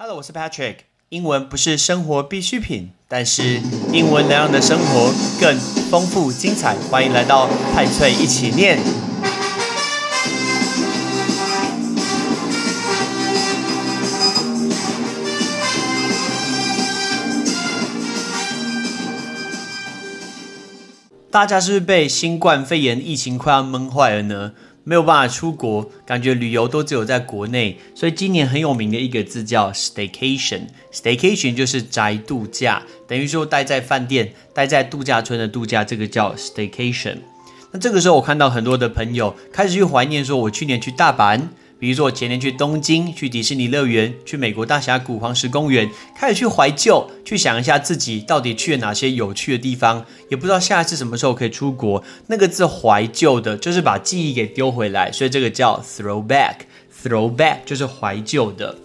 Hello，我是 Patrick。英文不是生活必需品，但是英文能让你的生活更丰富精彩。欢迎来到派翠一起念。大家是不是被新冠肺炎疫情快要闷坏了呢？没有办法出国，感觉旅游都只有在国内，所以今年很有名的一个字叫 staycation。staycation 就是宅度假，等于说待在饭店、待在度假村的度假，这个叫 staycation。那这个时候，我看到很多的朋友开始去怀念，说我去年去大阪。比如说，我前年去东京，去迪士尼乐园，去美国大峡谷、黄石公园，开始去怀旧，去想一下自己到底去了哪些有趣的地方，也不知道下一次什么时候可以出国。那个字“怀旧”的，就是把记忆给丢回来，所以这个叫 throwback。throwback 就是怀旧的。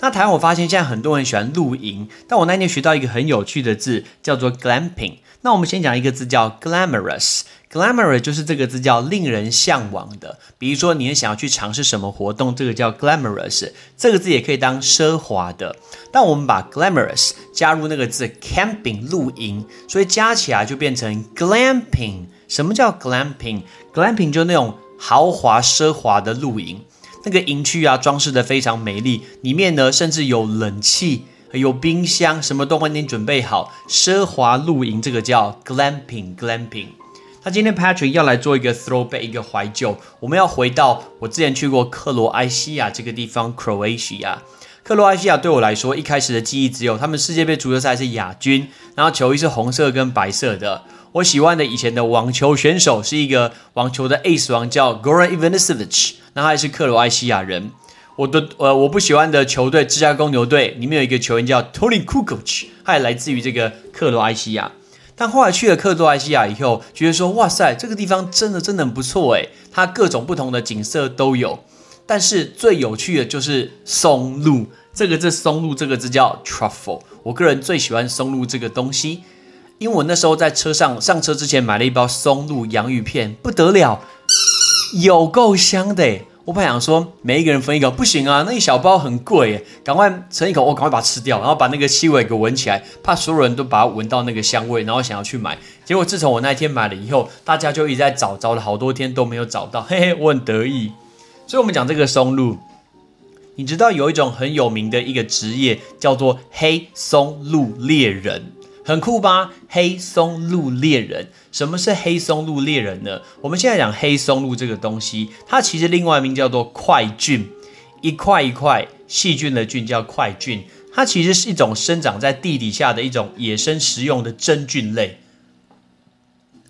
那台湾我发现现在很多人喜欢露营，但我那天学到一个很有趣的字，叫做 glamping。那我们先讲一个字叫 glamorous。Glamorous 就是这个字叫令人向往的，比如说你想要去尝试什么活动，这个叫 glamorous。这个字也可以当奢华的，但我们把 glamorous 加入那个字 camping 露营，所以加起来就变成 glamping。什么叫 glamping？glamping 就那种豪华奢华的露营，那个营区啊装饰的非常美丽，里面呢甚至有冷气、有冰箱，什么都帮你准备好，奢华露营，这个叫 glamping，glamping。那今天 Patrick 要来做一个 throwback，一个怀旧。我们要回到我之前去过克罗埃西亚这个地方，Croatia。克罗埃西亚对我来说，一开始的记忆只有他们世界杯足球赛是亚军，然后球衣是红色跟白色的。我喜欢的以前的网球选手是一个网球的 ace 王，叫 Goran Ivanisevic，那他也是克罗埃西亚人。我的呃，我不喜欢的球队芝加哥公牛队里面有一个球员叫 Tony Kukoc，他也来自于这个克罗埃西亚。但后来去了克罗埃西亚以后，觉得说哇塞，这个地方真的真的很不错诶，它各种不同的景色都有。但是最有趣的就是松露，这个字松露这个字叫 truffle。我个人最喜欢松露这个东西，因为我那时候在车上上车之前买了一包松露洋芋片，不得了，有够香的。我本来想说每一个人分一个，不行啊，那一小包很贵，赶快盛一口，我赶快把它吃掉，然后把那个气味给闻起来，怕所有人都把它闻到那个香味，然后想要去买。结果自从我那一天买了以后，大家就一直在找，找了好多天都没有找到，嘿嘿，我很得意。所以，我们讲这个松露，你知道有一种很有名的一个职业叫做黑松露猎人。很酷吧？黑松露猎人，什么是黑松露猎人呢？我们现在讲黑松露这个东西，它其实另外一名叫做块菌，一块一块细菌的菌叫块菌，它其实是一种生长在地底下的一种野生食用的真菌类，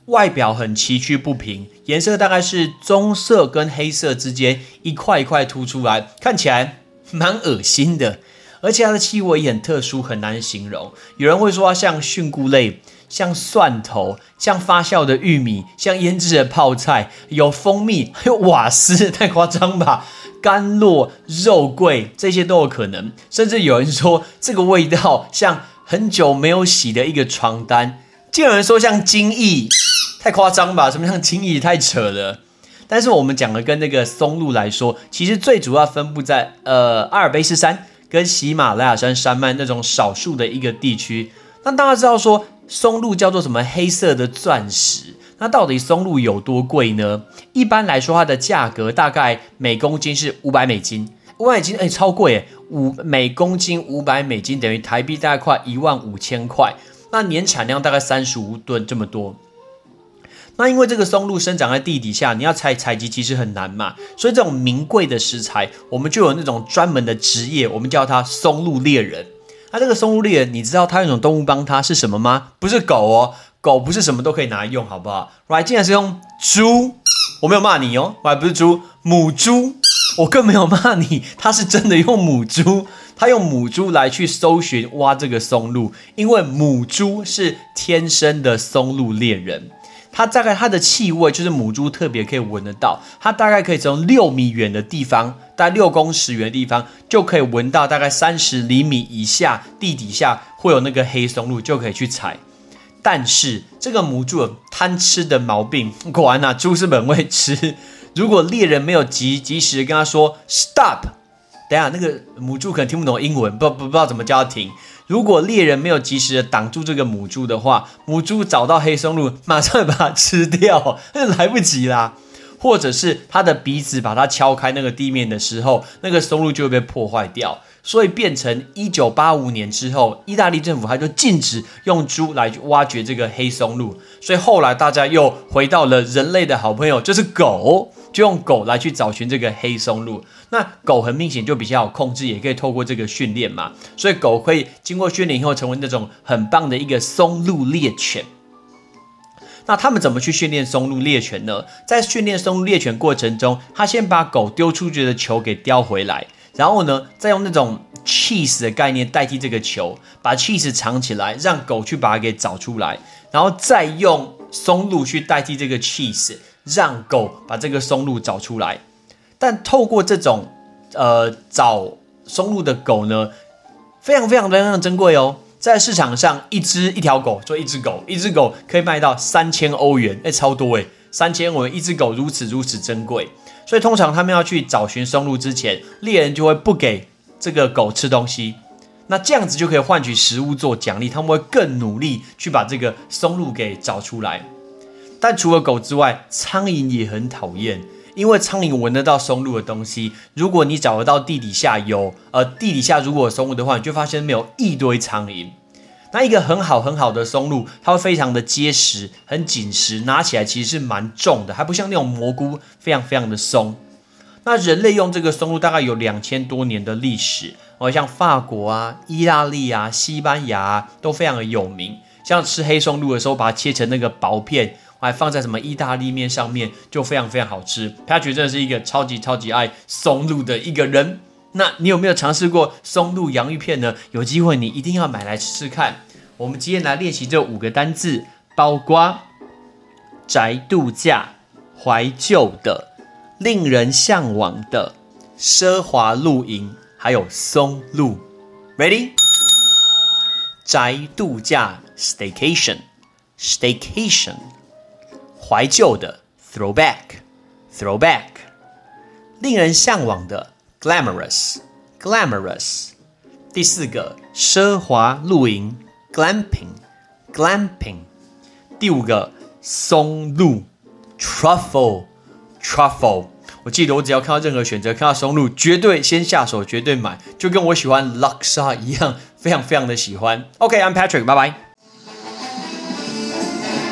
外表很崎岖不平，颜色大概是棕色跟黑色之间一块一块凸出来，看起来蛮恶心的。而且它的气味也很特殊，很难形容。有人会说它像菌菇类，像蒜头，像发酵的玉米，像腌制的泡菜，有蜂蜜，还有瓦斯，太夸张吧？甘露、肉桂这些都有可能。甚至有人说这个味道像很久没有洗的一个床单。竟有人说像精液，太夸张吧？什么像精液？太扯了。但是我们讲的跟那个松露来说，其实最主要分布在呃阿尔卑斯山。跟喜马拉雅山山脉那种少数的一个地区，那大家知道说松露叫做什么黑色的钻石？那到底松露有多贵呢？一般来说，它的价格大概每公斤是五百美金，五百美金哎超贵哎，五每公斤五百美金等于台币大概快一万五千块，那年产量大概三十五吨这么多。那因为这个松露生长在地底下，你要采采集其实很难嘛，所以这种名贵的食材，我们就有那种专门的职业，我们叫它松露猎人。那这个松露猎人，你知道他有种动物帮他是什么吗？不是狗哦，狗不是什么都可以拿来用，好不好？Right，竟然是用猪，我没有骂你哦，我还不是猪，母猪，我更没有骂你，他是真的用母猪，他用母猪来去搜寻挖这个松露，因为母猪是天生的松露猎人。它大概它的气味就是母猪特别可以闻得到，它大概可以从六米远的地方，大概六公尺远的地方就可以闻到，大概三十厘米以下地底下会有那个黑松露，就可以去采。但是这个母猪贪吃的毛病，果然呐，猪是很会吃。如果猎人没有及及时跟他说 stop，等下那个母猪可能听不懂英文，不不不知道怎么叫它停。如果猎人没有及时的挡住这个母猪的话，母猪找到黑松露，马上把它吃掉，那就来不及啦。或者是它的鼻子把它敲开那个地面的时候，那个松露就会被破坏掉。所以变成一九八五年之后，意大利政府它就禁止用猪来挖掘这个黑松露。所以后来大家又回到了人类的好朋友，就是狗，就用狗来去找寻这个黑松露。那狗很明显就比较好控制，也可以透过这个训练嘛。所以狗可以经过训练以后，成为那种很棒的一个松露猎犬。那他们怎么去训练松露猎犬呢？在训练松露猎犬过程中，他先把狗丢出去的球给叼回来，然后呢，再用那种 cheese 的概念代替这个球，把 cheese 藏起来，让狗去把它给找出来，然后再用松露去代替这个 cheese，让狗把这个松露找出来。但透过这种呃找松露的狗呢，非常非常非常珍贵哦。在市场上，一只一条狗就一只狗，一只狗可以卖到三千欧元，哎，超多哎！三千欧元一只狗如此如此珍贵，所以通常他们要去找寻松露之前，猎人就会不给这个狗吃东西，那这样子就可以换取食物做奖励，他们会更努力去把这个松露给找出来。但除了狗之外，苍蝇也很讨厌。因为苍蝇闻得到松露的东西，如果你找得到地底下有，呃，地底下如果有松露的话，你就发现没有一堆苍蝇。那一个很好很好的松露，它会非常的结实，很紧实，拿起来其实是蛮重的，还不像那种蘑菇非常非常的松。那人类用这个松露大概有两千多年的历史，哦，像法国啊、意大利啊、西班牙都非常的有名。像吃黑松露的时候，把它切成那个薄片。还放在什么意大利面上面，就非常非常好吃。Patrick 真的是一个超级超级爱松露的一个人。那你有没有尝试过松露洋芋片呢？有机会你一定要买来吃吃看。我们今天来练习这五个单字：包瓜、宅度假、怀旧的、令人向往的、奢华露营，还有松露。Ready？宅度假 （Staycation），Staycation。怀旧的 throwback，throwback，令人向往的 glamorous，glamorous，第四个奢华露营 glamping，glamping，第五个松露 truffle，truffle。我记得我只要看到任何选择，看到松露，绝对先下手，绝对买，就跟我喜欢 Luxa 一样，非常非常的喜欢。OK，I'm Patrick，拜拜。